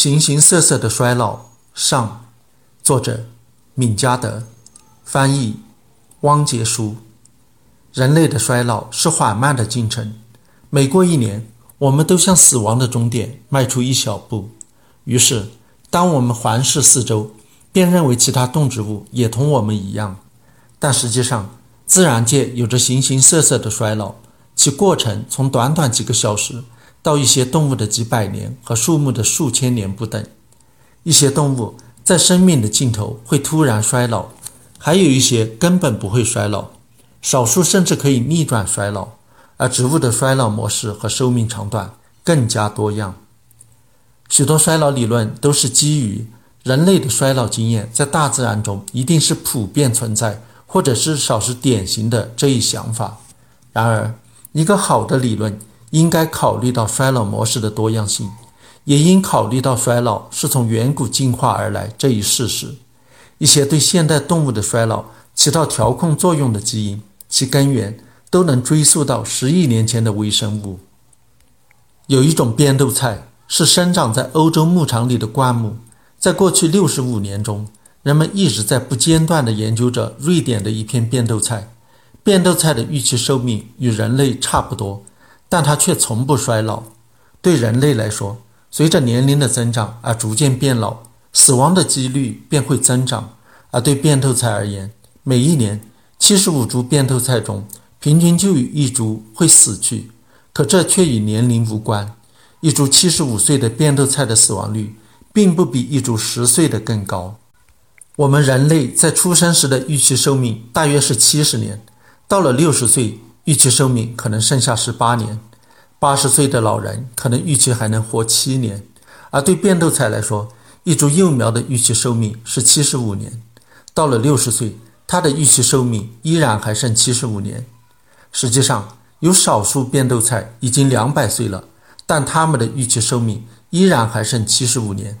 形形色色的衰老上，作者闵嘉德，翻译汪杰书。人类的衰老是缓慢的进程，每过一年，我们都向死亡的终点迈出一小步。于是，当我们环视四周，便认为其他动植物也同我们一样。但实际上，自然界有着形形色色的衰老，其过程从短短几个小时。到一些动物的几百年和树木的数千年不等，一些动物在生命的尽头会突然衰老，还有一些根本不会衰老，少数甚至可以逆转衰老。而植物的衰老模式和寿命长短更加多样。许多衰老理论都是基于人类的衰老经验在大自然中一定是普遍存在，或者至少是典型的这一想法。然而，一个好的理论。应该考虑到衰老模式的多样性，也应考虑到衰老是从远古进化而来这一事实。一些对现代动物的衰老起到调控作用的基因，其根源都能追溯到十亿年前的微生物。有一种变豆菜是生长在欧洲牧场里的灌木，在过去六十五年中，人们一直在不间断地研究着瑞典的一片变豆菜。变豆菜的预期寿命与人类差不多。但它却从不衰老。对人类来说，随着年龄的增长而逐渐变老，死亡的几率便会增长。而对变豆菜而言，每一年七十五株变豆菜中，平均就有一株会死去。可这却与年龄无关。一株七十五岁的变豆菜的死亡率，并不比一株十岁的更高。我们人类在出生时的预期寿命大约是七十年，到了六十岁。预期寿命可能剩下十八年，八十岁的老人可能预期还能活七年，而对变豆菜来说，一株幼苗的预期寿命是七十五年，到了六十岁，它的预期寿命依然还剩七十五年。实际上，有少数变豆菜已经两百岁了，但它们的预期寿命依然还剩七十五年。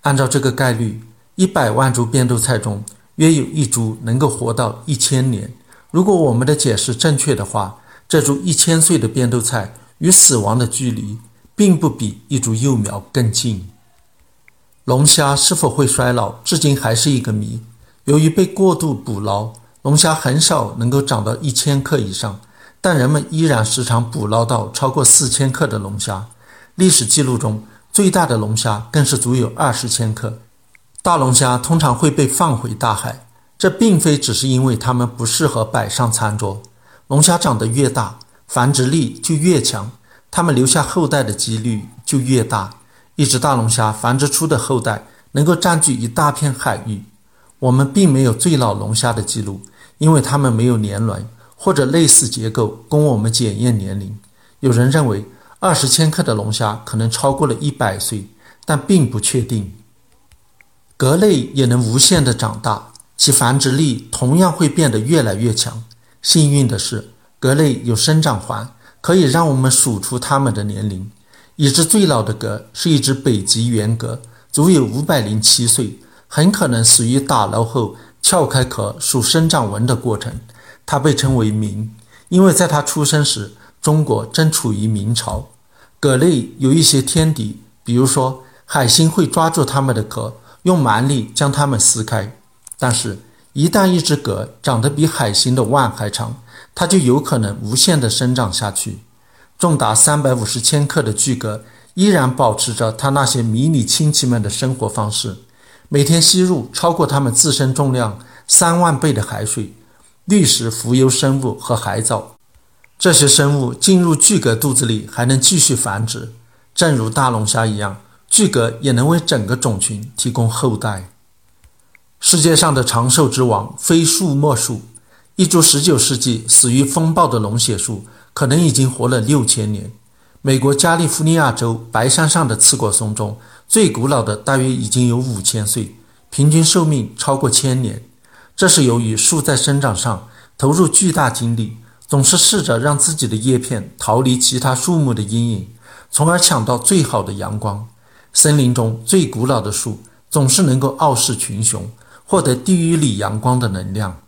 按照这个概率，一百万株变豆菜中约有一株能够活到一千年。如果我们的解释正确的话，这株一千岁的变豆菜与死亡的距离，并不比一株幼苗更近。龙虾是否会衰老，至今还是一个谜。由于被过度捕捞，龙虾很少能够长到一千克以上，但人们依然时常捕捞到超过四千克的龙虾。历史记录中，最大的龙虾更是足有二十千克。大龙虾通常会被放回大海。这并非只是因为它们不适合摆上餐桌。龙虾长得越大，繁殖力就越强，它们留下后代的几率就越大。一只大龙虾繁殖出的后代能够占据一大片海域。我们并没有最老龙虾的记录，因为它们没有年轮或者类似结构供我们检验年龄。有人认为二十千克的龙虾可能超过了一百岁，但并不确定。蛤类也能无限的长大。其繁殖力同样会变得越来越强。幸运的是，蛤类有生长环，可以让我们数出它们的年龄。已知最老的蛤是一只北极圆蛤，足有五百零七岁，很可能死于打捞后撬开壳数生长纹的过程。它被称为明，因为在它出生时，中国正处于明朝。蛤类有一些天敌，比如说海星会抓住它们的壳，用蛮力将它们撕开。但是，一旦一只蛤长得比海星的腕还长，它就有可能无限的生长下去。重达三百五十千克的巨蛤依然保持着它那些迷你亲戚们的生活方式，每天吸入超过它们自身重量三万倍的海水、滤食浮游生物和海藻。这些生物进入巨蛤肚子里还能继续繁殖，正如大龙虾一样，巨蛤也能为整个种群提供后代。世界上的长寿之王非树莫属。一株19世纪死于风暴的龙血树，可能已经活了六千年。美国加利福尼亚州白山上的刺果松中，最古老的大约已经有五千岁，平均寿命超过千年。这是由于树在生长上投入巨大精力，总是试着让自己的叶片逃离其他树木的阴影，从而抢到最好的阳光。森林中最古老的树总是能够傲视群雄。获得低于里阳光的能量，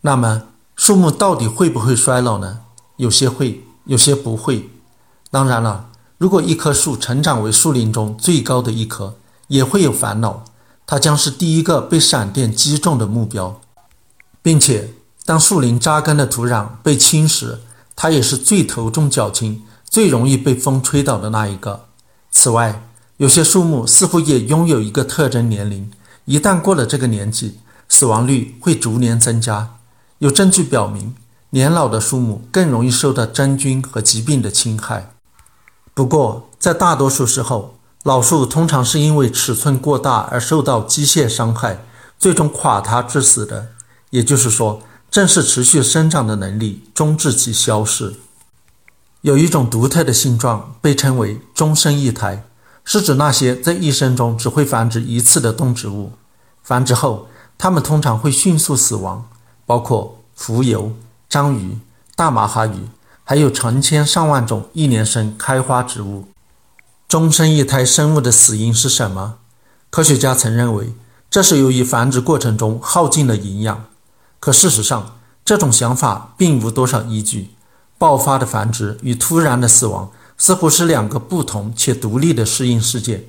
那么树木到底会不会衰老呢？有些会，有些不会。当然了，如果一棵树成长为树林中最高的一棵，也会有烦恼，它将是第一个被闪电击中的目标，并且当树林扎根的土壤被侵蚀，它也是最头重脚轻、最容易被风吹倒的那一个。此外，有些树木似乎也拥有一个特征年龄，一旦过了这个年纪，死亡率会逐年增加。有证据表明，年老的树木更容易受到真菌和疾病的侵害。不过，在大多数时候，老树通常是因为尺寸过大而受到机械伤害，最终垮塌致死的。也就是说，正是持续生长的能力终致其消逝。有一种独特的性状被称为“终身一胎”，是指那些在一生中只会繁殖一次的动植物。繁殖后，它们通常会迅速死亡，包括蜉蝣、章鱼、大马哈鱼，还有成千上万种一年生开花植物。终身一胎生物的死因是什么？科学家曾认为这是由于繁殖过程中耗尽了营养，可事实上，这种想法并无多少依据。爆发的繁殖与突然的死亡似乎是两个不同且独立的适应事件。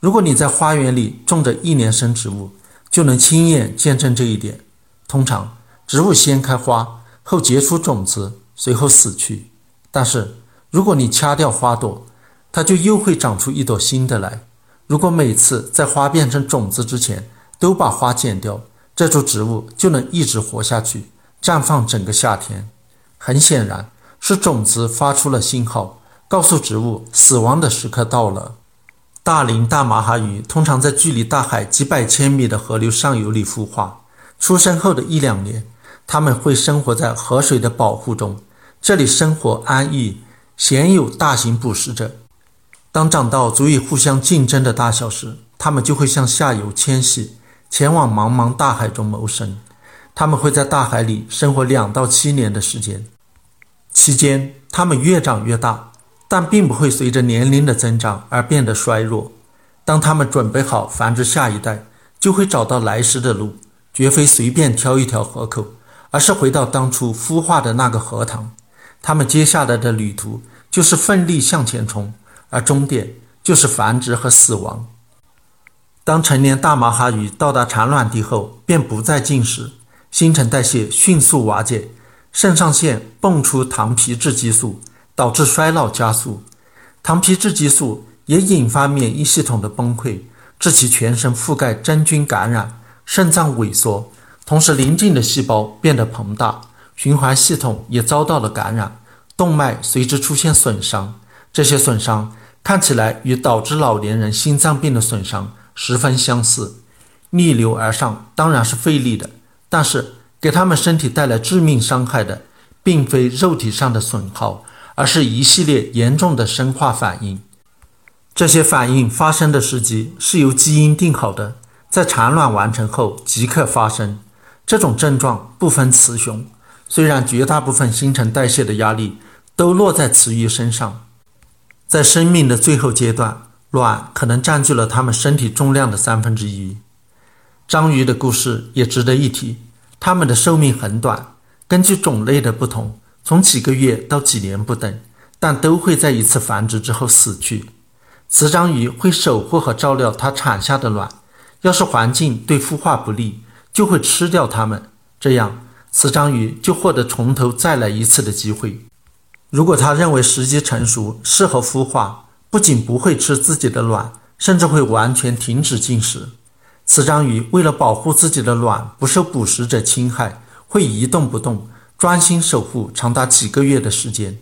如果你在花园里种着一年生植物，就能亲眼见证这一点。通常，植物先开花，后结出种子，随后死去。但是，如果你掐掉花朵，它就又会长出一朵新的来。如果每次在花变成种子之前都把花剪掉，这株植物就能一直活下去，绽放整个夏天。很显然，是种子发出了信号，告诉植物死亡的时刻到了。大龄大马哈鱼通常在距离大海几百千米的河流上游里孵化。出生后的一两年，它们会生活在河水的保护中，这里生活安逸，鲜有大型捕食者。当长到足以互相竞争的大小时，它们就会向下游迁徙，前往茫茫大海中谋生。它们会在大海里生活两到七年的时间，期间它们越长越大，但并不会随着年龄的增长而变得衰弱。当它们准备好繁殖下一代，就会找到来时的路，绝非随便挑一条河口，而是回到当初孵化的那个河塘。它们接下来的旅途就是奋力向前冲。而终点就是繁殖和死亡。当成年大马哈鱼到达产卵地后，便不再进食，新陈代谢迅速瓦解，肾上腺泵出糖皮质激素，导致衰老加速。糖皮质激素也引发免疫系统的崩溃，致其全身覆盖真菌感染，肾脏萎缩，同时邻近的细胞变得膨大，循环系统也遭到了感染，动脉随之出现损伤。这些损伤看起来与导致老年人心脏病的损伤十分相似，逆流而上当然是费力的，但是给他们身体带来致命伤害的，并非肉体上的损耗，而是一系列严重的生化反应。这些反应发生的时机是由基因定好的，在产卵完成后即刻发生。这种症状不分雌雄，虽然绝大部分新陈代谢的压力都落在雌鱼身上。在生命的最后阶段，卵可能占据了它们身体重量的三分之一。章鱼的故事也值得一提，它们的寿命很短，根据种类的不同，从几个月到几年不等，但都会在一次繁殖之后死去。雌章鱼会守护和照料它产下的卵，要是环境对孵化不利，就会吃掉它们，这样雌章鱼就获得从头再来一次的机会。如果它认为时机成熟，适合孵化，不仅不会吃自己的卵，甚至会完全停止进食。雌章鱼为了保护自己的卵不受捕食者侵害，会一动不动，专心守护长达几个月的时间。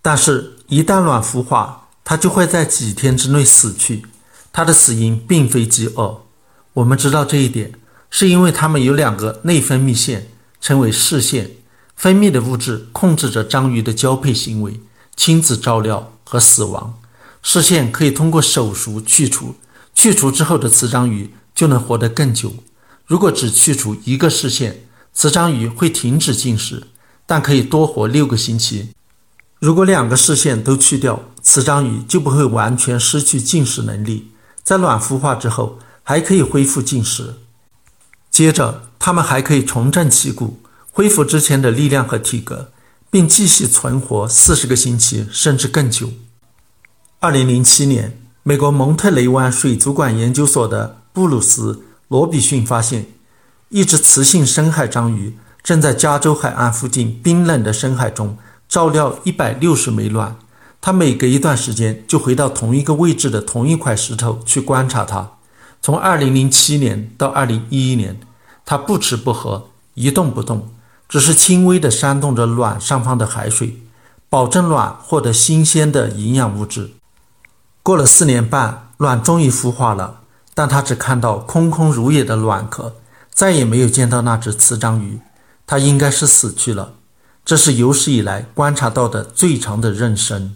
但是，一旦卵孵化，它就会在几天之内死去。它的死因并非饥饿。我们知道这一点，是因为它们有两个内分泌腺，称为视腺。分泌的物质控制着章鱼的交配行为、亲子照料和死亡。视线可以通过手术去除，去除之后的雌章鱼就能活得更久。如果只去除一个视线，雌章鱼会停止进食，但可以多活六个星期。如果两个视线都去掉，雌章鱼就不会完全失去进食能力，在卵孵化之后还可以恢复进食。接着，它们还可以重振旗鼓。恢复之前的力量和体格，并继续存活四十个星期甚至更久。二零零七年，美国蒙特雷湾水族馆研究所的布鲁斯·罗比逊发现，一只雌性深海章鱼正在加州海岸附近冰冷的深海中照料一百六十枚卵。它每隔一段时间就回到同一个位置的同一块石头去观察它。从二零零七年到二零一一年，它不吃不喝，一动不动，只是轻微地扇动着卵上方的海水，保证卵获得新鲜的营养物质。过了四年半，卵终于孵化了，但它只看到空空如也的卵壳，再也没有见到那只雌章鱼。它应该是死去了。这是有史以来观察到的最长的妊娠。